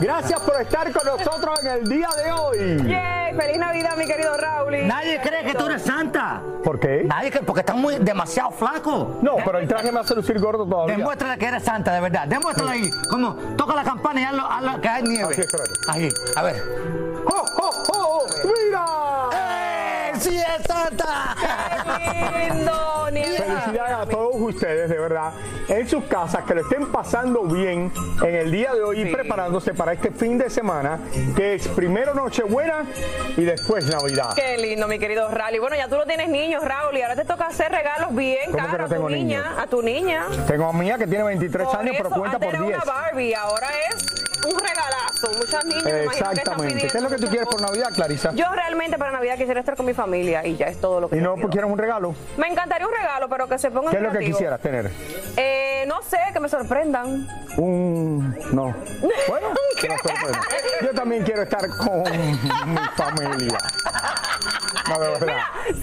Gracias por estar con nosotros en el día de hoy. Yay, feliz Navidad, mi querido Raúl. Nadie cree que tú eres santa. ¿Por qué? Nadie cree, porque estás muy demasiado flaco. No, pero el traje me hace lucir gordo todavía. Demuéstrale que eres santa, de verdad. Demuéstrale ahí. Como toca la campana y hazlo, hazlo que hay nieve. Aquí, espérate. Ahí, a ver. ¡Oh, oh, oh! ¡Mira! ¡Sí es santa! lindo, niña. Felicidades a todos ustedes, de verdad, en sus casas, que lo estén pasando bien en el día de hoy y Sí. preparándose para este fin de semana, que es primero Nochebuena y después Navidad. Qué lindo, mi querido Raúl. Y bueno, ya tú no tienes niños, Raúl, y ahora te toca hacer regalos bien ¿Cómo que caros no a tu niña, niños? a tu niña. Tengo a mía que tiene 23 Por años, pero cuenta antes por era 10. una Barbie, ahora es un regalazo. Muchas niñas me imagino que están Exactamente. ¿Qué es lo que tú quieres por Navidad, Clarisa? Yo realmente para Navidad quisiera estar con mi familia y ya es todo lo que ¿Y yo no pido. quieres un regalo? Me encantaría un regalo, pero que se pongan ¿Qué es lo que quisieras tener? Eh, no sé, que me sorprendan. Un... No. Bueno, que nos sorprenda. Yo también quiero estar con mi familia. No, de verdad.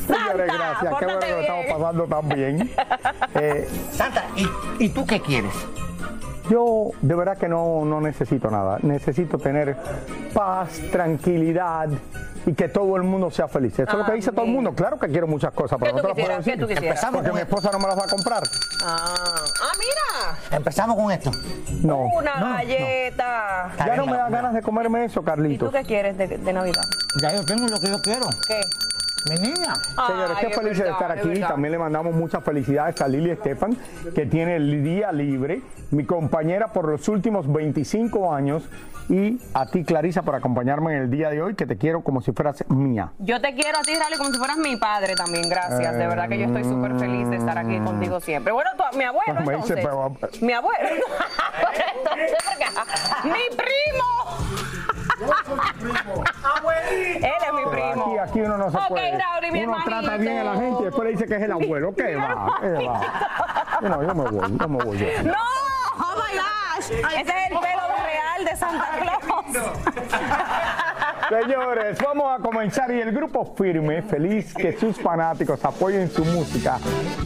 Santa, Señores, gracias. Qué bueno que lo estamos pasando tan bien. Eh, Santa, ¿y, ¿y tú qué quieres? Yo de verdad que no, no necesito nada. Necesito tener paz, tranquilidad y que todo el mundo sea feliz. Eso es lo que dice todo el mundo. Claro que quiero muchas cosas, pero ¿Qué no te las puedo decir. Empezamos Porque con mi esposa no me las va a comprar. Ah, ah mira. Empezamos con esto. No. Una no. galleta. Ya no me da ganas de comerme eso, ¿Y tú Carlitos. qué quieres de, de Navidad? Ya yo tengo lo que yo quiero. ¿Qué? Mi niña. Señores, qué es felices de estar es aquí. También le mandamos muchas felicidades a Lili Estefan, que tiene el día libre, mi compañera por los últimos 25 años, y a ti, Clarisa, por acompañarme en el día de hoy, que te quiero como si fueras mía. Yo te quiero a ti, Rally, como si fueras mi padre también. Gracias. De verdad que yo estoy súper feliz de estar aquí contigo siempre. Bueno, tú- mi abuelo, Me dice, entonces. pero- Mi abuelo. entonces, porque- mi primo. Él es mi primo. Aquí, aquí uno no se Ok, puede. Raúl, mi uno hermanito. trata bien a la gente y después le dice que es el abuelo. ¿Qué va? ¿Qué va? No, yo me voy, yo me voy. yo. ¡No! ¡Oh, my gosh! Ese es el pelo real de Santa Claus. Señores, vamos a comenzar y el grupo Firme, feliz que sus fanáticos apoyen su música,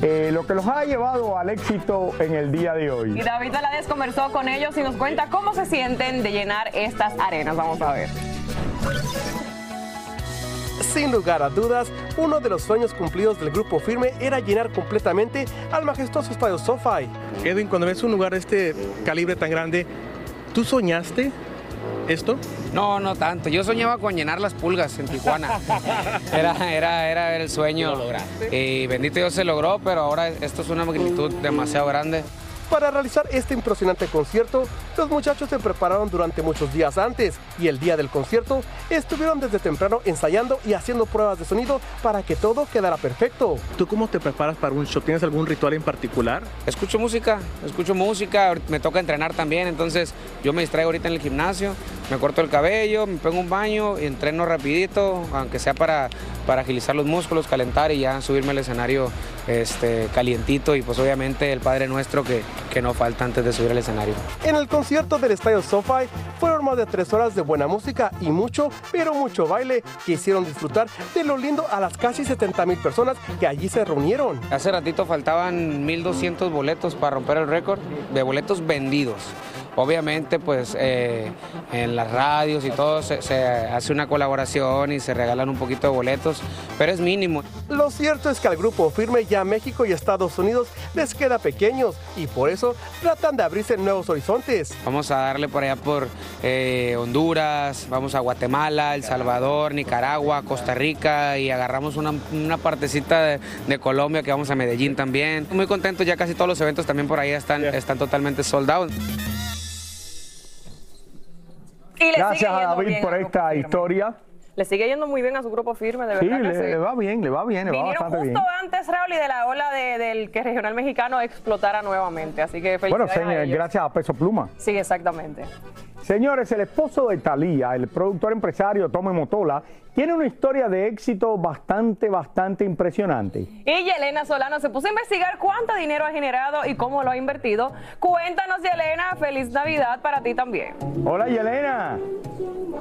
eh, lo que los ha llevado al éxito en el día de Y hoy. David Valadez conversó con ellos y nos cuenta cómo se sienten de llenar estas arenas. Vamos a ver. Sin lugar a dudas, uno de los sueños cumplidos del grupo firme era llenar completamente al majestuoso estadio SoFi. Edwin, cuando ves un lugar de este calibre tan grande, ¿tú soñaste esto? No, no tanto. Yo soñaba con llenar las pulgas en Tijuana. Era, era, era el sueño. Y bendito Dios se logró, pero ahora esto es una magnitud demasiado grande. Para realizar este impresionante concierto, los muchachos se prepararon durante muchos días antes y el día del concierto estuvieron desde temprano ensayando y haciendo pruebas de sonido para que todo quedara perfecto. ¿Tú cómo te preparas para un show? ¿Tienes algún ritual en particular? Escucho música, escucho música, me toca entrenar también, entonces yo me distraigo ahorita en el gimnasio, me corto el cabello, me pongo un baño, y entreno rapidito, aunque sea para, para agilizar los músculos, calentar y ya subirme al escenario este, calientito y pues obviamente el Padre Nuestro que, que no falta antes de subir al escenario. En el concierto del Estadio SoFi fueron más de tres horas de buena música y mucho, pero mucho baile que hicieron disfrutar de lo lindo a las casi 70 mil personas que allí se reunieron. Hace ratito faltaban 1.200 boletos para romper el récord de boletos vendidos. Obviamente, pues eh, en las radios y todo se, se hace una colaboración y se regalan un poquito de boletos, pero es mínimo. Lo cierto es que al grupo firme ya México y Estados Unidos les queda pequeños y por eso tratan de abrirse nuevos horizontes. Vamos a darle por allá por eh, Honduras, vamos a Guatemala, El Salvador, Nicaragua, Costa Rica y agarramos una, una partecita de, de Colombia que vamos a Medellín también. Muy contentos, ya casi todos los eventos también por ahí están, están totalmente sold out. Gracias a David por esta historia. Le sigue yendo muy bien a su grupo firme, de Sí, verdad. que le, sí. le va bien, le va bien, le va bastante justo bien. antes, Raúl, y de la ola de- del que regional mexicano explotara nuevamente. Así que Bueno, felicidades a señor, ellos. gracias a Peso Pluma. Sí, exactamente. Señores, el esposo de Talía, el productor empresario Tommy Motola, tiene una historia de éxito bastante, bastante impresionante. Y Yelena Solano se puso a investigar cuánto dinero ha generado y cómo lo ha invertido. Cuéntanos, Yelena, feliz Navidad para ti también. Hola, Yelena.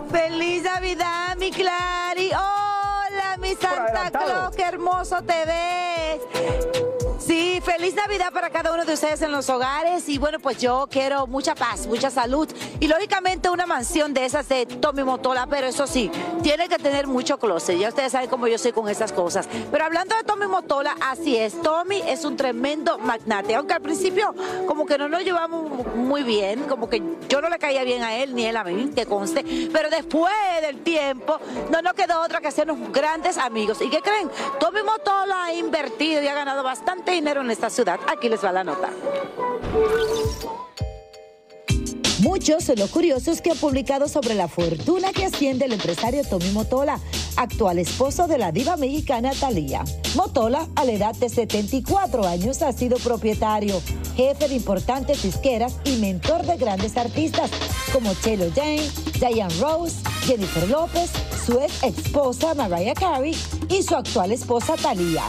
¡Feliz Navidad, mi Clary! ¡Hola, mi Santa. Claus! ¡Qué hermoso te ves! Sí, feliz Navidad para cada uno de ustedes en los hogares y bueno, pues yo quiero mucha paz, mucha salud y lógicamente una mansión de esas de Tommy Motola, pero eso sí, tiene que tener mucho closet, ya ustedes saben cómo yo soy con estas cosas. Pero hablando de Tommy Motola, así es, Tommy es un tremendo magnate, aunque al principio como que no nos llevamos muy bien, como que yo no le caía bien a él ni él a mí, que conste, pero después del tiempo no nos quedó otra que hacernos grandes amigos. ¿Y qué creen? Tommy Motola ha invertido y ha ganado bastante dinero en esta ciudad. Aquí les va la nota. Muchos son los curiosos que han publicado sobre la fortuna que asciende el empresario Tommy Motola, actual esposo de la diva mexicana Thalía. Motola, a la edad de 74 años, ha sido propietario, jefe de importantes disqueras y mentor de grandes artistas como Chelo Jane, Diane Rose, Jennifer López, su ex esposa Mariah Carey y su actual esposa Thalía.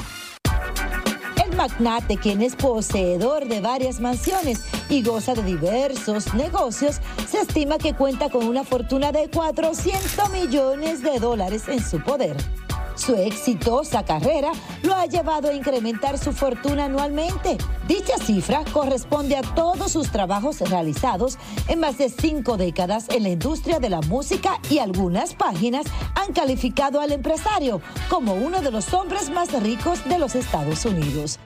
Magnate, quien es poseedor de varias mansiones y goza de diversos negocios, se estima que cuenta con una fortuna de 400 millones de dólares en su poder. Su exitosa carrera lo ha llevado a incrementar su fortuna anualmente. Dicha cifra corresponde a todos sus trabajos realizados en más de cinco décadas en la industria de la música y algunas páginas han calificado al empresario como uno de los hombres más ricos de los Estados Unidos.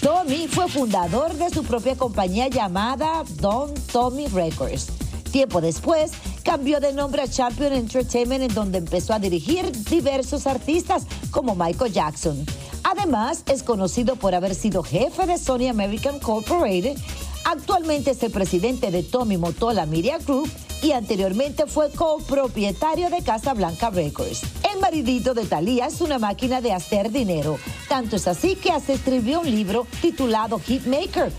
Tommy fue fundador de su propia compañía llamada Don Tommy Records. Tiempo después, cambió de nombre a Champion Entertainment, en donde empezó a dirigir diversos artistas como Michael Jackson. Además, es conocido por haber sido jefe de Sony American Corporated. Actualmente es el presidente de Tommy Motola Media Group y anteriormente fue copropietario de Casa Blanca Records. El maridito de Thalía es una máquina de hacer dinero. Tanto es así que hasta escribió un libro titulado Hitmaker,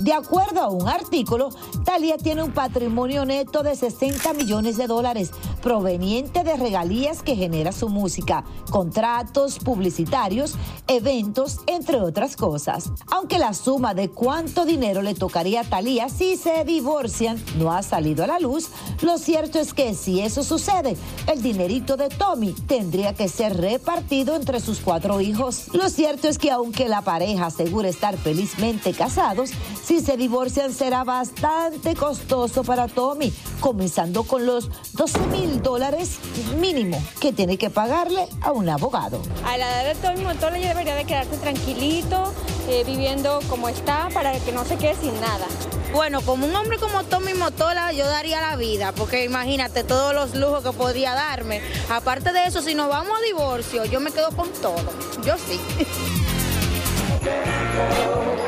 de acuerdo a un artículo, Thalía tiene un patrimonio neto de 60 millones de dólares proveniente de regalías que genera su música, contratos publicitarios, eventos, entre otras cosas. Aunque la suma de cuánto dinero le tocaría a Thalía si se divorcian no ha salido a la luz, lo cierto es que si eso sucede, el dinerito de Tommy tendría que ser repartido entre sus cuatro hijos. Lo cierto es que aunque la pareja asegura estar felizmente casados, si se divorcian será bastante costoso para Tommy, comenzando con los 12 mil dólares mínimo que tiene que pagarle a un abogado. A la edad de Tommy Motola ya debería de quedarse tranquilito, eh, viviendo como está, para que no se quede sin nada. Bueno, como un hombre como Tommy Motola, yo daría la vida, porque imagínate todos los lujos que podría darme. Aparte de eso, si nos vamos a divorcio, yo me quedo con todo. Yo sí.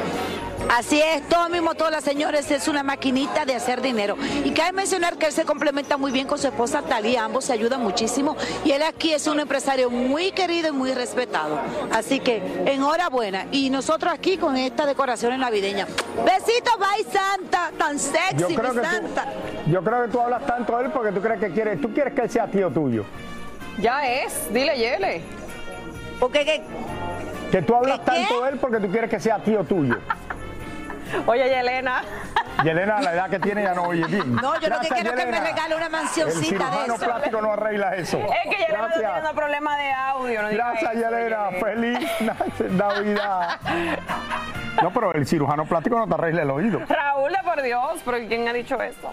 Así es, Tommy Motola, señores, es una maquinita de hacer dinero. Y cabe mencionar que él se complementa muy bien con su esposa Talía, ambos se ayudan muchísimo. Y él aquí es un empresario muy querido y muy respetado. Así que enhorabuena. Y nosotros aquí con esta decoración navideña. Besitos, bye Santa, tan sexy, mi que Santa. tú, yo creo que tú hablas tanto de él porque tú crees que quieres, tú quieres que él sea tío tuyo. Ya es, dile, Yele. Porque que, Que tú hablas tanto de él porque tú quieres que sea tío tuyo. Oye, Yelena. Yelena, la edad que tiene ya no oye bien. No, yo lo que Gracias, quiero es que me regale una El mansioncita de cirujano eso. plástico no arregla eso. Es que Yelena Gracias. teniendo problemas de audio. No Gracias, eso, Yelena. Feliz Navidad. No, pero el cirujano plástico no te arregla el oído. Raúl, por Dios, pero ¿quién ha dicho esto?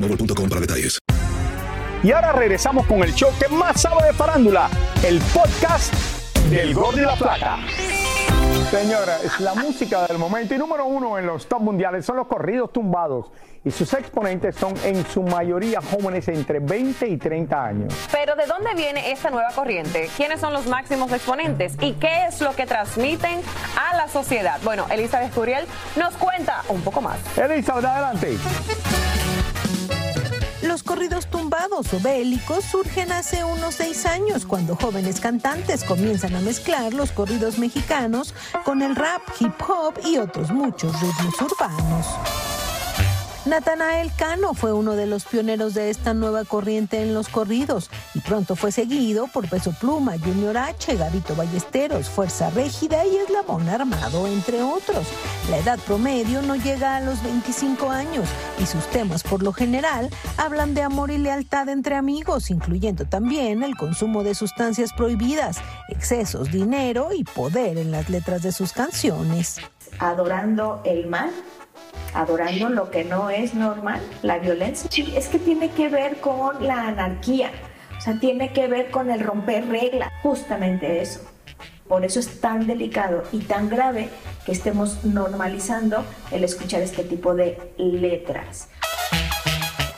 boostmobile.com para detalles. Y ahora regresamos con el show que más sabe de farándula, el podcast del Gordo y la Plata. Señora, es la música del momento y número uno en los top mundiales son los corridos tumbados y sus exponentes son en su mayoría jóvenes entre 20 y 30 años. Pero ¿de dónde viene esta nueva corriente? ¿Quiénes son los máximos exponentes? ¿Y qué es lo que transmiten a la sociedad? Bueno, Elizabeth Curiel nos cuenta un poco más. Elizabeth, adelante. Corridos tumbados o bélicos surgen hace unos seis años cuando jóvenes cantantes comienzan a mezclar los corridos mexicanos con el rap, hip hop y otros muchos ritmos urbanos. Natanael Cano fue uno de los pioneros de esta nueva corriente en los corridos y pronto fue seguido por Peso Pluma, Junior H, Gabito Ballesteros, Fuerza Régida y Eslabón Armado, entre otros. La edad promedio no llega a los 25 años y sus temas por lo general hablan de amor y lealtad entre amigos, incluyendo también el consumo de sustancias prohibidas, excesos, dinero y poder en las letras de sus canciones. adorando el mal, adorando lo que no es normal, la violencia. Sí, es que tiene que ver con la anarquía, o sea, tiene que ver con el romper reglas, justamente eso. Por eso es tan delicado y tan grave que estemos normalizando el escuchar este tipo de letras.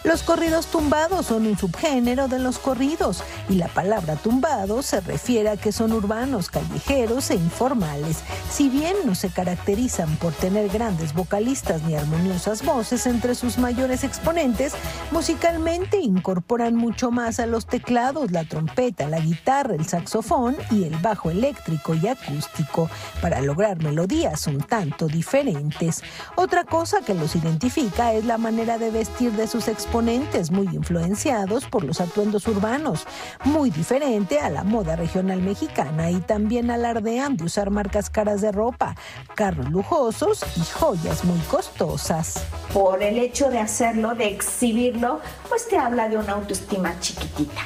Los corridos tumbados son un subgénero de los corridos y la palabra tumbado se refiere a que son urbanos, callejeros e informales. Si bien no se caracterizan por tener grandes vocalistas ni armoniosas voces entre sus mayores exponentes, musicalmente incorporan mucho más a los teclados, la trompeta, la guitarra, el saxofón y el bajo eléctrico y acústico para lograr melodías un tanto diferentes. Otra cosa que los identifica es la manera de vestir de sus exponentes exponentes muy influenciados por los atuendos urbanos, muy diferente a la moda regional mexicana y también alardean de usar marcas caras de ropa, carros lujosos y joyas muy costosas. Por el hecho de hacerlo, de exhibirlo, pues te habla de una autoestima chiquitita.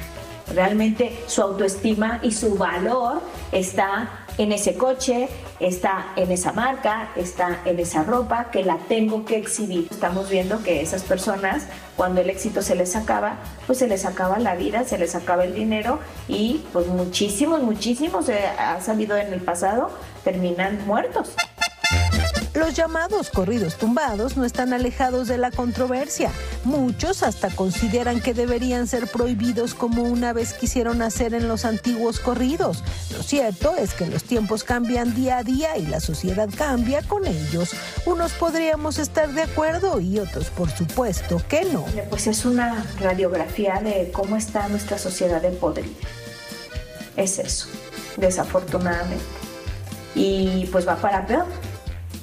Realmente su autoestima y su valor está en ese coche, está en esa marca, está en esa ropa que la tengo que exhibir. Estamos viendo que esas personas, cuando el éxito se les acaba, pues se les acaba la vida, se les acaba el dinero y pues muchísimos, muchísimos, eh, ha salido en el pasado, terminan muertos. Los llamados corridos tumbados no están alejados de la controversia. Muchos hasta consideran que deberían ser prohibidos como una vez quisieron hacer en los antiguos corridos. Lo cierto es que los tiempos cambian día a día y la sociedad cambia con ellos. Unos podríamos estar de acuerdo y otros por supuesto que no. Pues es una radiografía de cómo está nuestra sociedad de podrida. Es eso, desafortunadamente. Y pues va para peor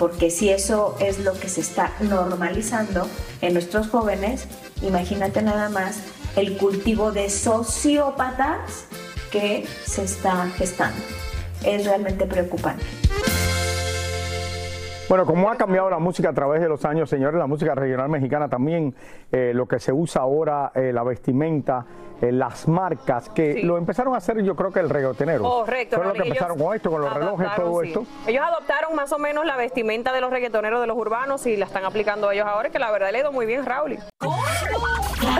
porque si eso es lo que se está normalizando en nuestros jóvenes, imagínate nada más el cultivo de sociópatas que se está gestando. Es realmente preocupante. Bueno, como ha cambiado la música a través de los años, señores, la música regional mexicana también, eh, lo que se usa ahora, eh, la vestimenta, eh, las marcas, que lo empezaron a hacer yo creo que el reggaetonero. Correcto. Fueron los que empezaron con esto, con los relojes, todo sí. esto. Ellos adoptaron más o menos la vestimenta de los reggaetoneros de los urbanos y la están aplicando ellos ahora, que la verdad le ha ido muy bien, Raúl.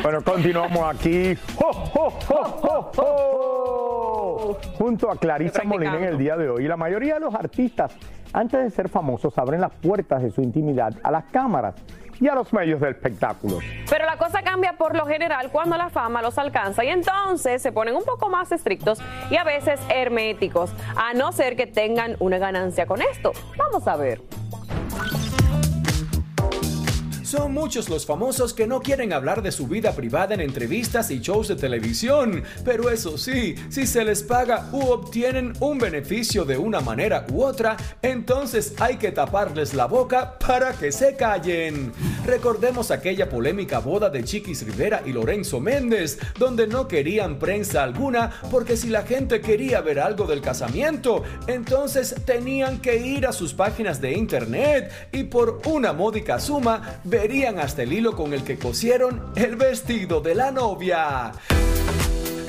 Bueno, continuamos aquí. ¡Jo, jo, jo, jo, jo! Junto a Clarisa Molina en el día de hoy. La mayoría de los artistas, antes de ser famosos, abren las puertas de su intimidad a las cámaras y a los medios del espectáculo. Pero la cosa cambia por lo general cuando la fama los alcanza y entonces se ponen un poco más estrictos y a veces herméticos, a no ser que tengan una ganancia con esto. Vamos a ver. Son muchos los famosos que no quieren hablar de su vida privada en entrevistas y shows de televisión, pero eso sí, si se les paga u obtienen un beneficio de una manera u otra, entonces hay que taparles la boca para que se callen. Recordemos aquella polémica boda de Chiquis Rivera y Lorenzo Méndez, donde no querían prensa alguna porque si la gente quería ver algo del casamiento, entonces tenían que ir a sus páginas de internet y por una módica suma verían hasta el hilo con el que cosieron el vestido de la novia.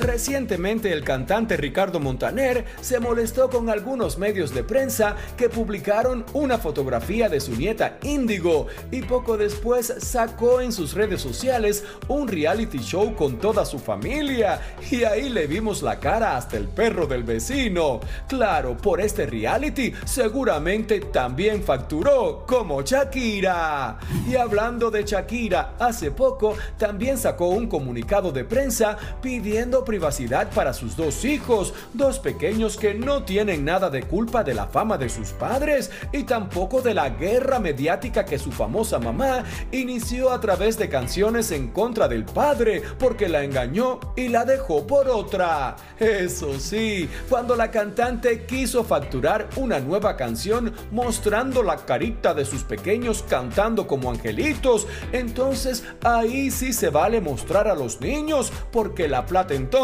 Recientemente el cantante Ricardo Montaner se molestó con algunos medios de prensa que publicaron una fotografía de su nieta Índigo y poco después sacó en sus redes sociales un reality show con toda su familia y ahí le vimos la cara hasta el perro del vecino. Claro, por este reality seguramente también facturó como Shakira. Y hablando de Shakira, hace poco también sacó un comunicado de prensa pidiendo privacidad para sus dos hijos, dos pequeños que no tienen nada de culpa de la fama de sus padres y tampoco de la guerra mediática que su famosa mamá inició a través de canciones en contra del padre porque la engañó y la dejó por otra. Eso sí, cuando la cantante quiso facturar una nueva canción mostrando la carita de sus pequeños cantando como angelitos, entonces ahí sí se vale mostrar a los niños porque la plata entonces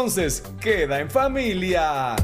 queda en familia.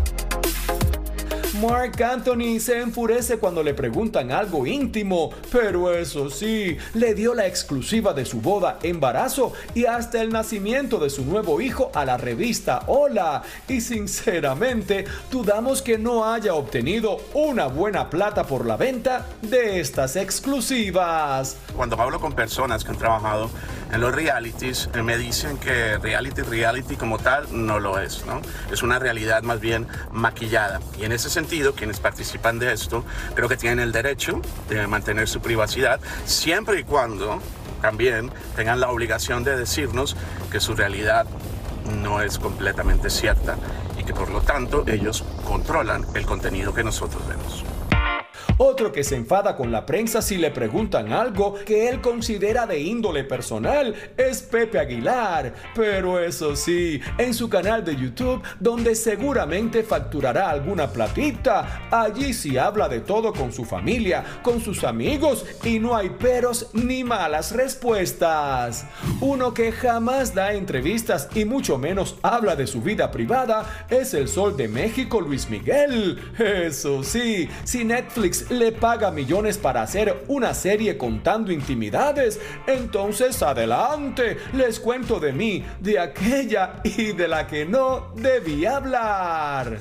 Mark Anthony se enfurece cuando le preguntan algo íntimo, pero eso sí, le dio la exclusiva de su boda, embarazo y hasta el nacimiento de su nuevo hijo a la revista Hola. Y sinceramente, dudamos que no haya obtenido una buena plata por la venta de estas exclusivas. Cuando hablo con personas que han trabajado en los realities, eh, me dicen que reality, reality como tal no lo es, ¿no? Es una realidad más bien maquillada. Y en ese sentido, quienes participan de esto, creo que tienen el derecho de mantener su privacidad, siempre y cuando también tengan la obligación de decirnos que su realidad no es completamente cierta y que por lo tanto ellos controlan el contenido que nosotros vemos. Otro que se enfada con la prensa si le preguntan algo que él considera de índole personal es Pepe Aguilar. Pero eso sí, en su canal de YouTube, donde seguramente facturará alguna platita, allí sí habla de todo con su familia, con sus amigos y no hay peros ni malas respuestas. Uno que jamás da entrevistas y mucho menos habla de su vida privada es el Sol de México Luis Miguel. Eso sí, si Netflix le paga millones para hacer una serie contando intimidades, entonces adelante, les cuento de mí, de aquella y de la que no debía hablar.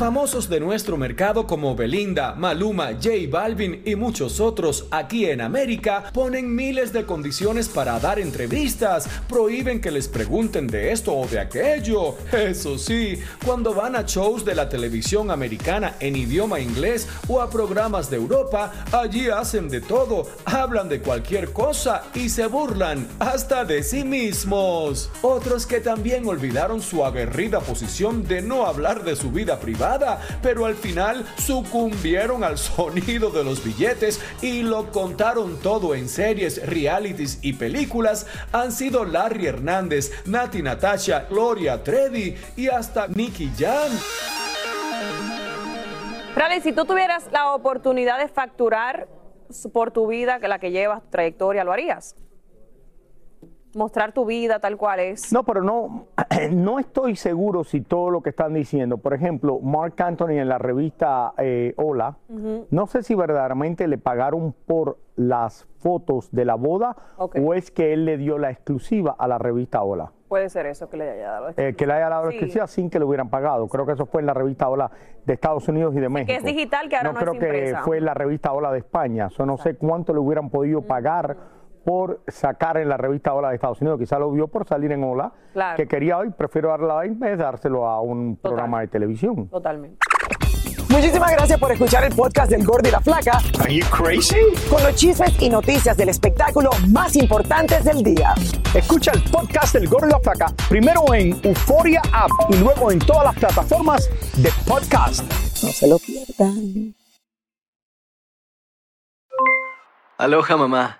Famosos de nuestro mercado como Belinda, Maluma, J Balvin y muchos otros aquí en América ponen miles de condiciones para dar entrevistas, prohíben que les pregunten de esto o de aquello. Eso sí, cuando van a shows de la televisión americana en idioma inglés o a programas de Europa, allí hacen de todo, hablan de cualquier cosa y se burlan hasta de sí mismos. Otros que también olvidaron su aguerrida posición de no hablar de su vida privada pero al final sucumbieron al sonido de los billetes y lo contaron todo en series, realities y películas, han sido Larry Hernández, Nati Natasha, Gloria Trevi y hasta Nicky Jam. Rally, si tú tuvieras la oportunidad de facturar por tu vida, la que llevas, tu trayectoria, ¿lo harías? Mostrar tu vida tal cual es. No, pero no, no estoy seguro si todo lo que están diciendo, por ejemplo, Mark Anthony en la revista eh, Hola, no sé si verdaderamente le pagaron por las fotos de la boda o es que él le dio la exclusiva a la revista Hola. Puede ser eso, que le haya dado la exclusiva. Eh, que le haya dado la exclusiva sin que le hubieran pagado. Creo que eso fue en la revista Hola de Estados Unidos y de México. Que es digital, que ahora no, creo que fue en la revista Hola de España. Yo no sé cuánto le hubieran podido pagar por sacar en la revista Hola de Estados Unidos, quizá lo vio por salir en Hola, que quería hoy, prefiero darla en vez de dárselo a un programa de televisión. Totalmente. Muchísimas gracias por escuchar el podcast del Gordo y la Flaca. Are you crazy? Con los chismes y noticias del espectáculo más importantes del día. Escucha el podcast del Gordo y la Flaca primero en Euforia App y luego en todas las plataformas de podcast. No se lo pierdan. Aloha mamá.